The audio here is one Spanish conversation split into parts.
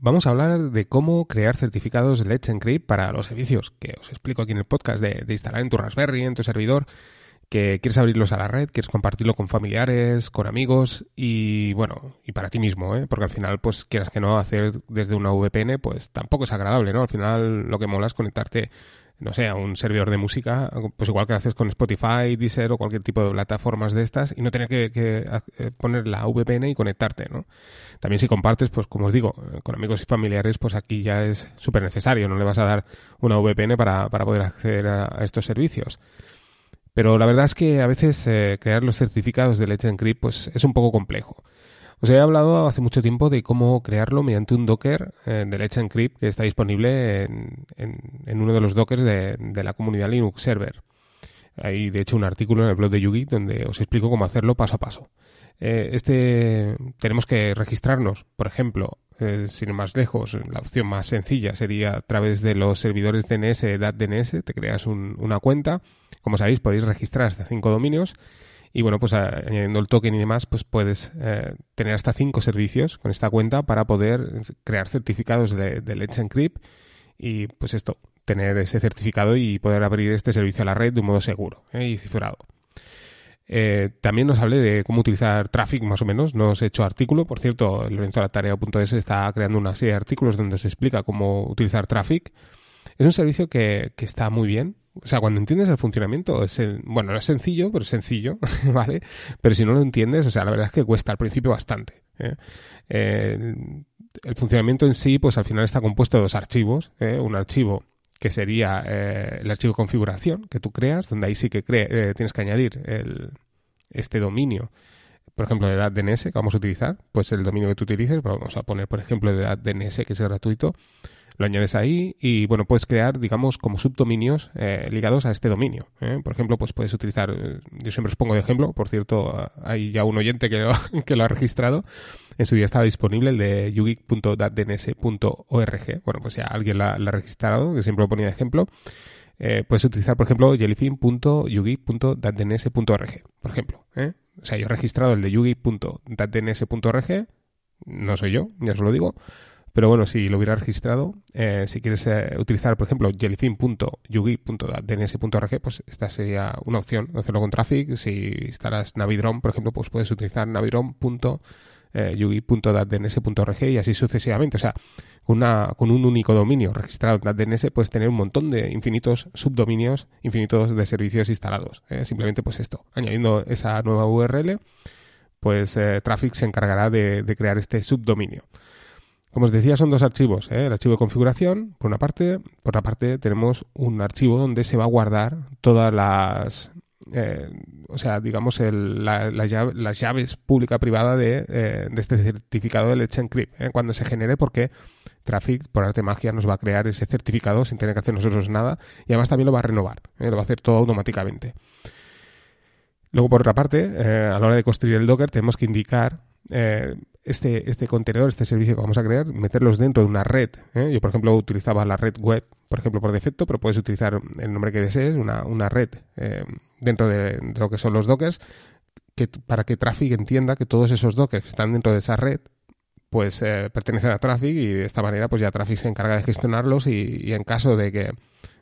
vamos a hablar de cómo crear certificados de Let's Encrypt para los servicios que os explico aquí en el podcast de, instalar en tu Raspberry, en tu servidor, que quieres abrirlos a la red, quieres compartirlo con familiares, con amigos y bueno, y para ti mismo, ¿eh? porque al final, pues quieras que no, hacer desde una VPN, pues tampoco es agradable, ¿no? Al final lo que mola es conectarte no sé, a un servidor de música, pues igual que haces con Spotify, Deezer o cualquier tipo de plataformas de estas y no tener que, eh, poner la VPN y conectarte, ¿no? También si compartes, pues como os digo, eh, con amigos y familiares, pues aquí ya es súper necesario, no le vas a dar una VPN para, para poder acceder a, estos servicios. Pero la verdad es que a veces eh, crear los certificados de Let's Encrypt pues es un poco complejo. Os he hablado hace mucho tiempo de cómo crearlo mediante un Docker eh, de Let's Encrypt que está disponible en, uno de los Dockers de, la comunidad Linux Server. Hay de hecho un artículo en el blog de Yugi donde os explico cómo hacerlo paso a paso. Eh, este tenemos que registrarnos, por ejemplo, eh, sin más lejos, la opción más sencilla sería a través de los servidores DNS, DNS, te creas una cuenta. Como sabéis, podéis registrar hasta cinco dominios y bueno, pues añadiendo el token y demás, pues puedes eh, tener hasta cinco servicios con esta cuenta para poder crear certificados de, Let's Encrypt y pues esto, tener ese certificado y poder abrir este servicio a la red de un modo seguro ¿eh? y cifrado. Eh, también nos hablé de cómo utilizar Traffic más o menos, no os he hecho artículo, por cierto, el Lorenzo Tarea.es está creando una serie de artículos donde se explica cómo utilizar Traffic. Es un servicio que, que está muy bien, o sea, cuando entiendes el funcionamiento, es el, bueno, no es sencillo, pero es sencillo, ¿vale? Pero si no lo entiendes, o sea, la verdad es que cuesta al principio bastante. ¿eh? el funcionamiento en sí, pues al final está compuesto de dos archivos. ¿eh? Un archivo que sería eh, el archivo de configuración que tú creas, donde ahí sí que tienes que añadir el, este dominio por ejemplo, de DNS que vamos a utilizar, pues el dominio que tú utilices, vamos a poner, por ejemplo, de DNS que es gratuito, lo añades ahí y bueno, puedes crear, digamos, como subdominios eh, ligados a este dominio. ¿eh? Por ejemplo, pues puedes utilizar, eh, yo siempre os pongo de ejemplo, por cierto, hay ya un oyente que lo, que lo ha registrado, en su día estaba disponible el de yugeek.datdns.org. Bueno, pues ya alguien lo ha registrado, que siempre lo ponía de ejemplo. puedes utilizar, por ejemplo, jellyfin.yugeek.datdns.org, por ejemplo. O sea, yo he registrado el de yugeek.datdns.org, no soy yo, ya os lo digo, pero bueno, si lo hubiera registrado, eh, si quieres eh, utilizar, por ejemplo, jellyfin.yugi.dns.org, pues esta sería una opción, hacerlo con Traffic. Si instalas Navidrom, por ejemplo, pues puedes utilizar navidrom.yugi.dns.org y así sucesivamente. O sea, con, una, con un único dominio registrado en DNS puedes tener un montón de infinitos subdominios, infinitos de servicios instalados. ¿eh? Simplemente pues esto, añadiendo esa nueva URL, pues Traffic se encargará de crear este subdominio. Como os decía, son dos archivos. ¿eh? El archivo de configuración, por una parte. Por otra parte, tenemos un archivo donde se va a guardar todas las... Eh, o sea, digamos, las llaves pública-privada de, eh, de, este certificado de Let's Encrypt. Cuando se genere, porque Traffic, por arte magia, nos va a crear ese certificado sin tener que hacer nosotros nada. Y además también lo va a renovar. Lo va a hacer todo automáticamente. Luego, por otra parte, a la hora de construir el Docker, tenemos que indicar este, este contenedor, este servicio que vamos a crear, meterlos dentro de una red. ¿eh? Yo, por ejemplo, utilizaba la red web, por ejemplo, por defecto, pero puedes utilizar el nombre que desees, una, una red eh, dentro de, lo que son los dockers, que, para que Traffic entienda que todos esos dockers que están dentro de esa red pues eh, pertenecen a Traffic y de esta manera pues ya Traffic se encarga de gestionarlos y, en caso de que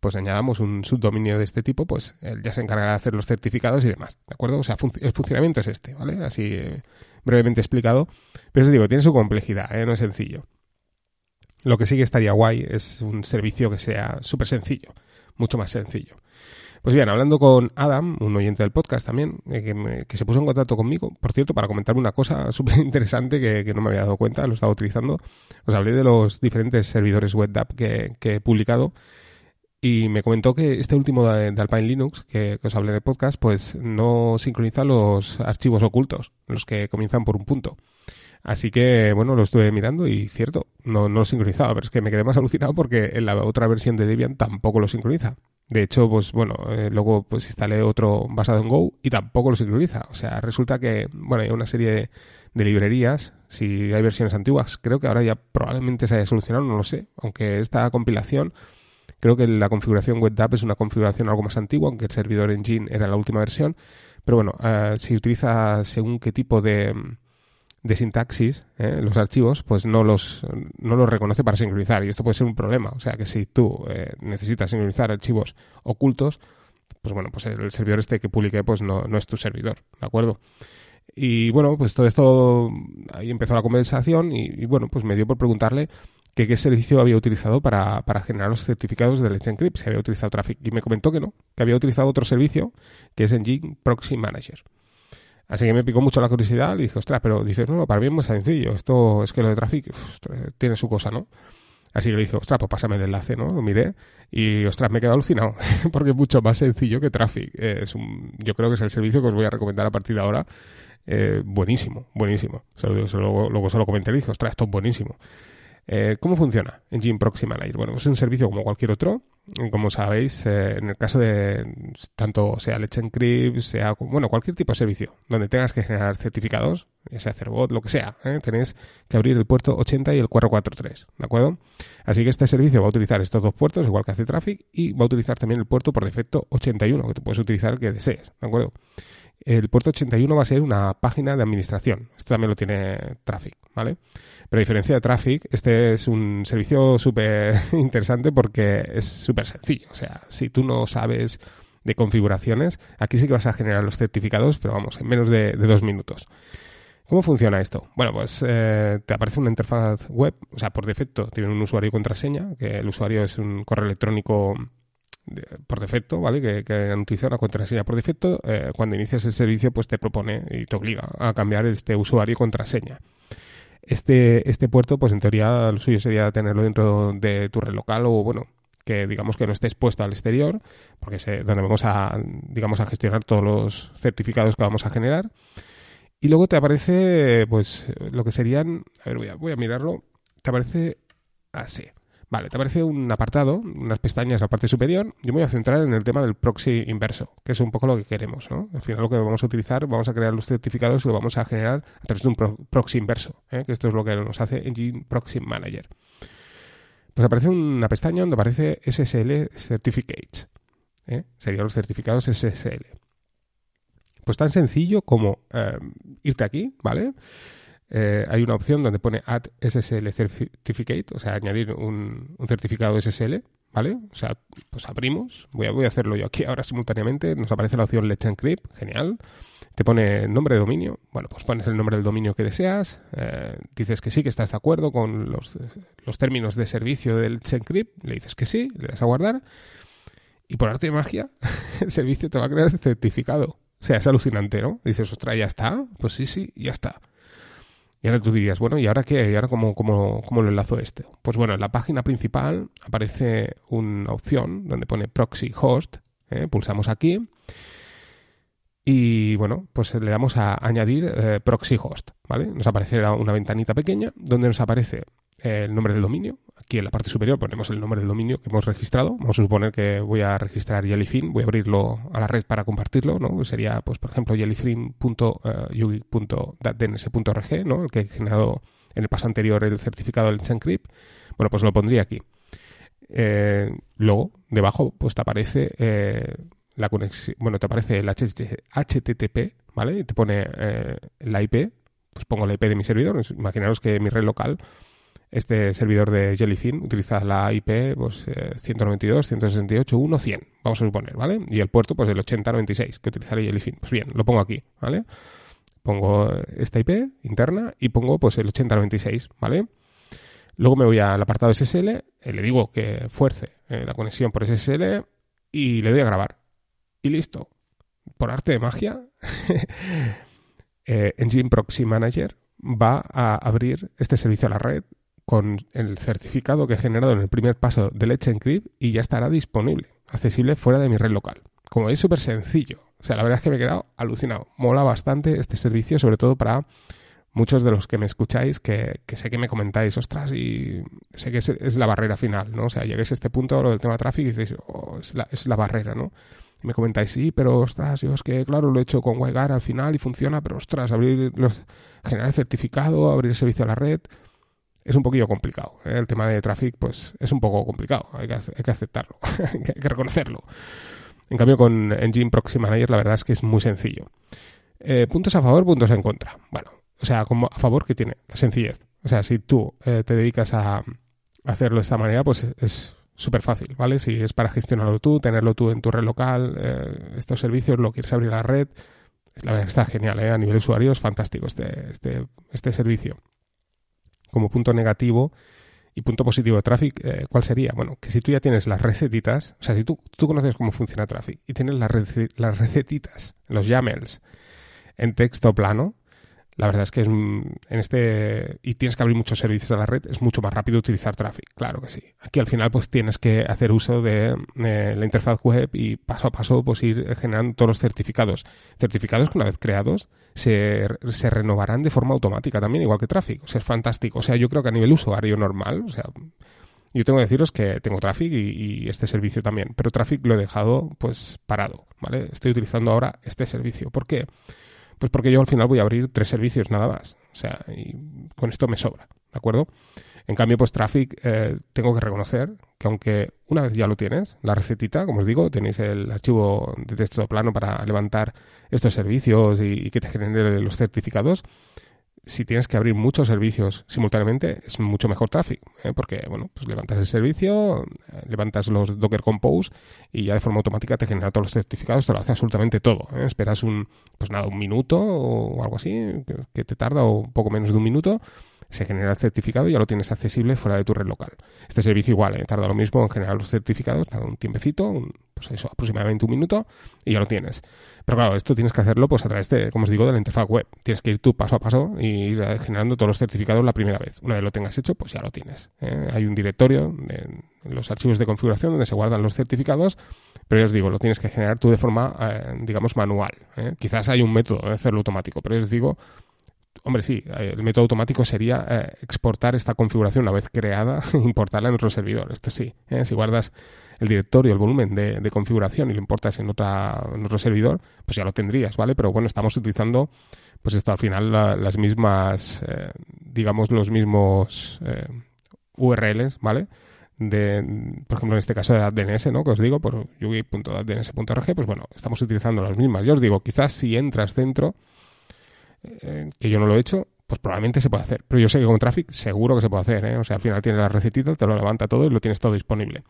pues añadamos un subdominio de este tipo, pues él ya se encarga de hacer los certificados y demás, ¿de acuerdo? O sea, el funcionamiento es este, ¿vale? Así brevemente explicado. Pero os digo, tiene su complejidad, ¿eh? no es sencillo. Lo que sí que estaría guay es un servicio que sea súper sencillo, mucho más sencillo. Pues bien, hablando con Adam, un oyente del podcast también, eh, que, se puso en contacto conmigo, por cierto, para comentarme una cosa súper interesante que, no me había dado cuenta, lo estaba utilizando. Os hablé de los diferentes servidores web que, que he publicado y me comentó que este último de, Alpine Linux, que, os hablé en el podcast, pues no sincroniza los archivos ocultos, los que comienzan por un punto. Así que, bueno, lo estuve mirando y cierto, no, no lo sincronizaba, pero es que me quedé más alucinado porque en la otra versión de Debian tampoco lo sincroniza. De hecho, pues bueno, eh, luego pues instalé otro basado en Go y tampoco lo sincroniza. O sea, resulta que, bueno, hay una serie de, de librerías, si hay versiones antiguas, creo que ahora ya probablemente se haya solucionado, no lo sé, aunque esta compilación Creo que la configuración WebDAV es una configuración algo más antigua, aunque el servidor Engine era la última versión. Pero bueno, eh, si utiliza según qué tipo de, de sintaxis, ¿eh? los archivos, pues no los, no los reconoce para sincronizar. Y esto puede ser un problema. O sea que si tú eh, necesitas sincronizar archivos ocultos, pues bueno, pues el servidor este que publique pues no, no es tu servidor, ¿de acuerdo? Y bueno, pues todo esto, ahí empezó la conversación y, bueno, pues me dio por preguntarle que qué servicio había utilizado para, para generar los certificados de Let's Encrypt, si había utilizado Traffic. Y me comentó que no, que había utilizado otro servicio que es Engine Proxy Manager. Así que me picó mucho la curiosidad y dije, ostras, pero dices, no, para mí es muy sencillo. Esto es que lo de Traffic tiene su cosa, ¿no? Así que le dije, ostras, pues pásame el enlace, ¿no? Lo miré y, ostras, me he quedado alucinado, porque es mucho más sencillo que Traffic. es un, yo creo que es el servicio que os voy a recomendar a partir de ahora. Eh, buenísimo, buenísimo. luego, luego se lo comenté y dije, ostras, esto es buenísimo. Eh, ¿Cómo funciona Engine Proxy Manager? Bueno, es un servicio como cualquier otro. Como sabéis, eh, en el caso de tanto sea Let's Encrypt, sea bueno, cualquier tipo de servicio donde tengas que generar certificados, sea Cerbot, lo que sea, ¿eh? tenéis que abrir el puerto 80 y el 443, ¿de acuerdo? Así que este servicio va a utilizar estos dos puertos, igual que hace Traffic, y va a utilizar también el puerto por defecto 81, que tú puedes utilizar el que desees, ¿de acuerdo? El puerto 81 va a ser una página de administración. Esto también lo tiene Traffic, ¿vale? Pero a diferencia de Traffic, este es un servicio súper interesante porque es súper sencillo. O sea, si tú no sabes de configuraciones, aquí sí que vas a generar los certificados, pero vamos, en menos de, dos minutos. ¿Cómo funciona esto? Bueno, pues eh, te aparece una interfaz web, o sea, por defecto tiene un usuario y contraseña, que el usuario es un correo electrónico por defecto, ¿vale? Que, que han utilizado una contraseña por defecto. Eh, cuando inicias el servicio, pues te propone y te obliga a cambiar este usuario y contraseña. Este, este puerto, pues en teoría lo suyo sería tenerlo dentro de tu red local o, bueno, que digamos que no esté expuesto al exterior, porque es donde vamos a, digamos, a gestionar todos los certificados que vamos a generar. Y luego te aparece, pues, lo que serían, a ver, voy a, voy a mirarlo, te aparece así. Vale, te aparece un apartado, unas pestañas en la parte superior. Yo me voy a centrar en el tema del proxy inverso, que es un poco lo que queremos, ¿no? Al final lo que vamos a utilizar, vamos a crear los certificados y lo vamos a generar a través de un proxy inverso, ¿eh? que esto es lo que nos hace Engine Proxy Manager. Pues aparece una pestaña donde aparece SSL Certificates. ¿eh? Serían los certificados SSL. Pues tan sencillo como eh, irte aquí, ¿vale? Eh, hay una opción donde pone Add SSL Certificate, o sea, añadir un, certificado SSL, ¿vale? O sea, pues abrimos, voy a, voy a hacerlo yo aquí ahora simultáneamente, nos aparece la opción Let's Encrypt, genial. Te pone nombre de dominio, bueno, pues pones el nombre del dominio que deseas, eh, dices que sí, que estás de acuerdo con los, los términos de servicio del Let's Encrypt, le dices que sí, le das a guardar, y por arte de magia, el servicio te va a crear el certificado. O sea, es alucinante, ¿no? Dices, ostras, ya está. Pues sí, sí, ya está. Y ahora tú dirías, bueno, ¿y ahora qué? ¿Y ahora cómo, cómo, cómo lo enlazo este? Pues bueno, en la página principal aparece una opción donde pone proxy host. ¿eh? Pulsamos aquí. Y bueno, pues le damos a añadir eh, proxy host, ¿vale? Nos aparecerá una ventanita pequeña donde nos aparece el nombre del dominio, Aquí en la parte superior ponemos el nombre del dominio que hemos registrado. Vamos a suponer que voy a registrar Jellyfin, voy a abrirlo a la red para compartirlo, ¿no? Sería, pues, por ejemplo, jellyfin.yugi.dns.org, ¿no? El que he generado en el paso anterior el certificado del Encrypt. Bueno, pues lo pondría aquí. Eh, luego, debajo, pues te aparece eh, la conexión, bueno, te aparece el HTTP, ¿vale? Y te pone eh, la IP, pues pongo la IP de mi servidor. Imaginaros que mi red local este servidor de Jellyfin utiliza la IP pues, 192.168.1.100, vamos a suponer, ¿vale? Y el puerto, pues el 8096 que utiliza el Jellyfin. Pues bien, lo pongo aquí, ¿vale? Pongo esta IP interna y pongo pues el 8096, ¿vale? Luego me voy al apartado SSL, eh, le digo que fuerce eh, la conexión por SSL y le doy a grabar. Y listo. Por arte de magia, eh, Engine Proxy Manager va a abrir este servicio a la red con el certificado que he generado en el primer paso de Let's Encrypt y ya estará disponible, accesible fuera de mi red local. Como es súper sencillo. O sea, la verdad es que me he quedado alucinado. Mola bastante este servicio, sobre todo para muchos de los que me escucháis, que, sé que me comentáis, ostras, y sé que es, la barrera final, ¿no? O sea, lleguéis a este punto, lo del tema tráfico, y dices, oh, es, la, es la barrera, ¿no? Y me comentáis, sí, pero ostras, yo es que, claro, lo he hecho con WireGuard al final y funciona, pero ostras, abrir los, generar certificado, abrir el servicio a la red, es un poquillo complicado. ¿eh? El tema de traffic, pues es un poco complicado, hay que, hay que aceptarlo, hay que reconocerlo. En cambio, con Engine Proxy Manager la verdad es que es muy sencillo. Eh, puntos a favor, puntos en contra. Bueno, o sea, como a favor que tiene la sencillez. O sea, si tú te dedicas a hacerlo de esta manera, pues es súper fácil, ¿vale? Si es para gestionarlo tú, tenerlo tú en tu red local, estos servicios, lo quieres abrir a la red, la verdad está genial, ¿eh? A nivel usuario es fantástico este, este, este servicio. Como punto negativo y punto positivo de Traffic, eh, ¿cuál sería? Bueno, que si tú ya tienes las recetitas, o sea, si tú, tú conoces cómo funciona Traffic y tienes las, las recetitas, los YAMLs en texto plano, la verdad es que es, en este y tienes que abrir muchos servicios a la red, es mucho más rápido utilizar Traffic, claro que sí. Aquí al final pues tienes que hacer uso de eh, la interfaz web y paso a paso pues ir generando todos los certificados. Certificados que una vez creados se, se renovarán de forma automática también, igual que Traffic. O sea, es fantástico. O sea, yo creo que a nivel usuario normal, o sea, yo tengo que deciros que tengo Traffic y, y, este servicio también, pero Traffic lo he dejado pues parado, ¿vale? Estoy utilizando ahora este servicio. ¿Por qué? Pues porque yo al final voy a abrir tres servicios nada más. O sea, y con esto me sobra, ¿de acuerdo? En cambio, pues Traffic, eh, tengo que reconocer que aunque una vez ya lo tienes, la recetita, como os digo, tenéis el archivo de texto plano para levantar estos servicios y, y que te genere los certificados, si tienes que abrir muchos servicios simultáneamente, es mucho mejor Traffic, ¿eh? porque, bueno, pues levantas el servicio, eh, levantas los Docker Compose y ya de forma automática te genera todos los certificados, te lo hace absolutamente todo. ¿eh? Esperas un, pues nada, un minuto o algo así, que, te tarda o poco menos de un minuto, se genera el certificado y ya lo tienes accesible fuera de tu red local. Este servicio igual, ¿eh? tarda lo mismo en generar los certificados, tarda un tiempecito, pues eso, aproximadamente un minuto y ya lo tienes. Pero claro, esto tienes que hacerlo pues a través de, como os digo, de la interfaz web. Tienes que ir tú paso a paso y ir generando todos los certificados la primera vez. Una vez lo tengas hecho, pues ya lo tienes. ¿eh? Hay un directorio en los archivos de configuración donde se guardan los certificados, pero ya os digo, lo tienes que generar tú de forma, eh, digamos, manual. ¿eh? Quizás hay un método de hacerlo automático, pero yo os digo, hombre, sí, el método automático sería exportar esta configuración una vez creada, importarla en otro servidor. Esto sí, si guardas el directorio, el volumen de, configuración y lo importas en, otra, en otro servidor, pues ya lo tendrías, ¿vale? Pero bueno, estamos utilizando, pues esto al final las mismas, eh, digamos, los mismos eh, URLs, ¿vale? De, por ejemplo, en este caso de DNS, ¿no? Que os digo, por yugi.dns.org, pues bueno, estamos utilizando las mismas. Yo os digo, quizás si entras dentro, eh, que yo no lo he hecho, pues probablemente se puede hacer. Pero yo sé que con Traffic seguro que se puede hacer, ¿eh? O sea, al final tienes la recetita, te lo levanta todo y lo tienes todo disponible.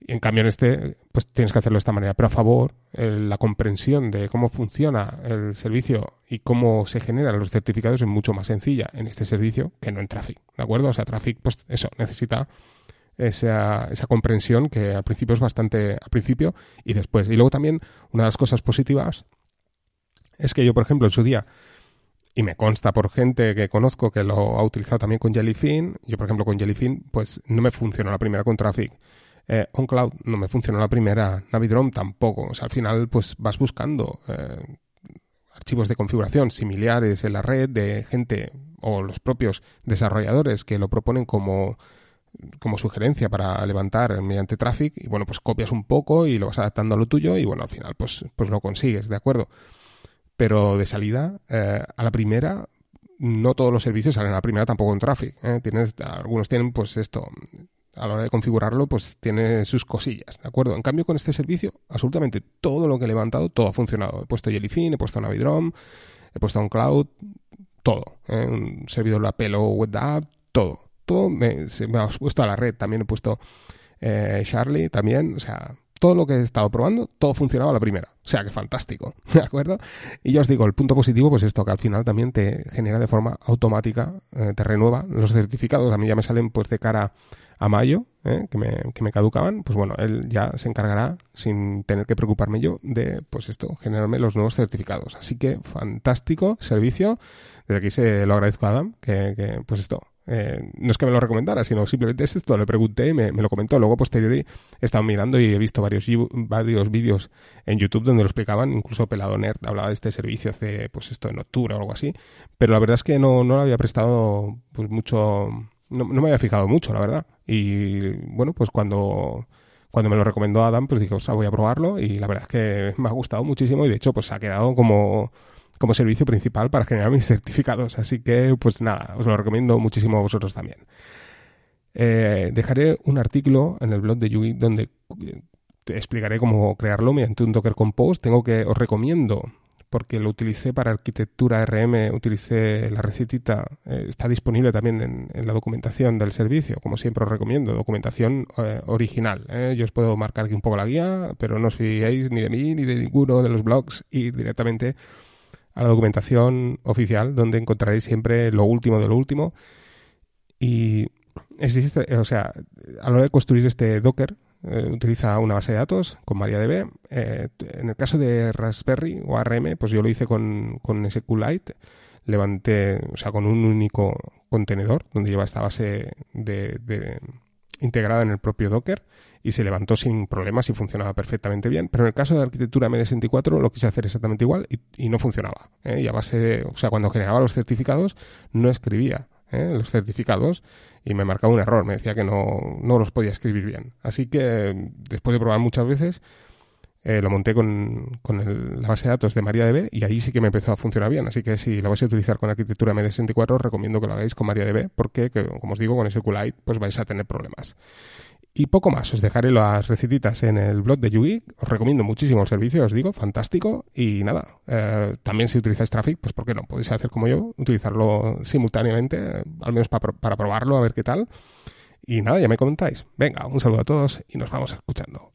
Y en cambio en este, pues tienes que hacerlo de esta manera. Pero a favor, la comprensión de cómo funciona el servicio y cómo se generan los certificados es mucho más sencilla en este servicio que no en Traffic. ¿De acuerdo? O sea, Traffic, pues eso, necesita esa, esa comprensión que al principio es bastante, al principio y después. Y luego también, una de las cosas positivas es que yo, por ejemplo, en su día, y me consta por gente que conozco que lo ha utilizado también con Jellyfin, yo, por ejemplo, con Jellyfin, pues no me funcionó la primera con Traffic. Eh, OnCloud no me funcionó la primera, Navidrom tampoco. O sea, al final, pues vas buscando eh, archivos de configuración similares en la red de gente o los propios desarrolladores que lo proponen como como sugerencia para levantar mediante Traffic y bueno pues copias un poco y lo vas adaptando a lo tuyo y bueno al final pues pues lo consigues de acuerdo pero de salida eh, a la primera no todos los servicios salen a la primera tampoco en Traffic ¿eh? tienes algunos tienen pues esto a la hora de configurarlo, pues tiene sus cosillas, ¿de acuerdo? En cambio, con este servicio, absolutamente todo lo que he levantado, todo ha funcionado. He puesto Jellyfin, he puesto Navidrom, he puesto un cloud, todo. ¿eh? Un servidor de Apple o WebDAV, todo. Todo me, se me ha puesto a la red. También he puesto eh, Charlie, también. O sea, todo lo que he estado probando, todo funcionaba a la primera. O sea, que fantástico, ¿de acuerdo? Y ya os digo, el punto positivo, pues esto, que al final también te genera de forma automática, eh, te renueva los certificados. A mí ya me salen pues de cara a mayo, ¿eh? que, me, que, me, caducaban, pues bueno, él ya se encargará, sin tener que preocuparme yo, de, pues esto, generarme los nuevos certificados. Así que fantástico servicio. Desde aquí se lo agradezco a Adam, que, que pues esto, eh, no es que me lo recomendara, sino simplemente es esto, le pregunté y me, me, lo comentó. Luego, posteriori, he estado mirando y he visto varios, varios vídeos en YouTube donde lo explicaban. Incluso Pelado Nerd hablaba de este servicio hace, pues esto, en octubre o algo así. Pero la verdad es que no, no le había prestado, pues mucho, no, no me había fijado mucho, la verdad. Y bueno, pues cuando, cuando me lo recomendó Adam, pues dije, ostras, voy a probarlo y la verdad es que me ha gustado muchísimo y de hecho pues ha quedado como, como servicio principal para generar mis certificados. Así que pues nada, os lo recomiendo muchísimo a vosotros también. Eh, dejaré un artículo en el blog de Yugi donde te explicaré cómo crearlo mediante un Docker Compose. Tengo que, os recomiendo porque lo utilicé para arquitectura RM, utilicé la recetita, eh, está disponible también en, la documentación del servicio, como siempre os recomiendo, documentación eh, original. ¿eh? Yo os puedo marcar aquí un poco la guía, pero no os fiéis ni de mí ni de ninguno de los blogs, ir directamente a la documentación oficial, donde encontraréis siempre lo último de lo último. Y existe, o sea, a la hora de construir este Docker, eh, utiliza una base de datos con MariaDB. Eh, en el caso de Raspberry o ARM, pues yo lo hice con, con SQLite. Levanté, o sea, con un único contenedor donde lleva esta base de, integrada en el propio Docker y se levantó sin problemas y funcionaba perfectamente bien. Pero en el caso de arquitectura MD64 lo quise hacer exactamente igual y, no funcionaba. ¿eh? Y a base de, o sea, cuando generaba los certificados no escribía ¿eh? los certificados y me marcaba un error, me decía que no, no los podía escribir bien. Así que después de probar muchas veces, eh, lo monté con, con la base de datos de MariaDB y ahí sí que me empezó a funcionar bien. Así que si lo vais a utilizar con arquitectura MD64, os recomiendo que lo hagáis con MariaDB porque, como os digo, con SQLite pues vais a tener problemas. Y poco más, os dejaré las recetitas en el blog de Yugi. Os recomiendo muchísimo el servicio, os digo, fantástico. Y nada, eh, también si utilizáis Traffic, pues ¿por qué no? Podéis hacer como yo, utilizarlo simultáneamente, al menos para probarlo, a ver qué tal. Y nada, ya me comentáis. Venga, un saludo a todos y nos vamos escuchando.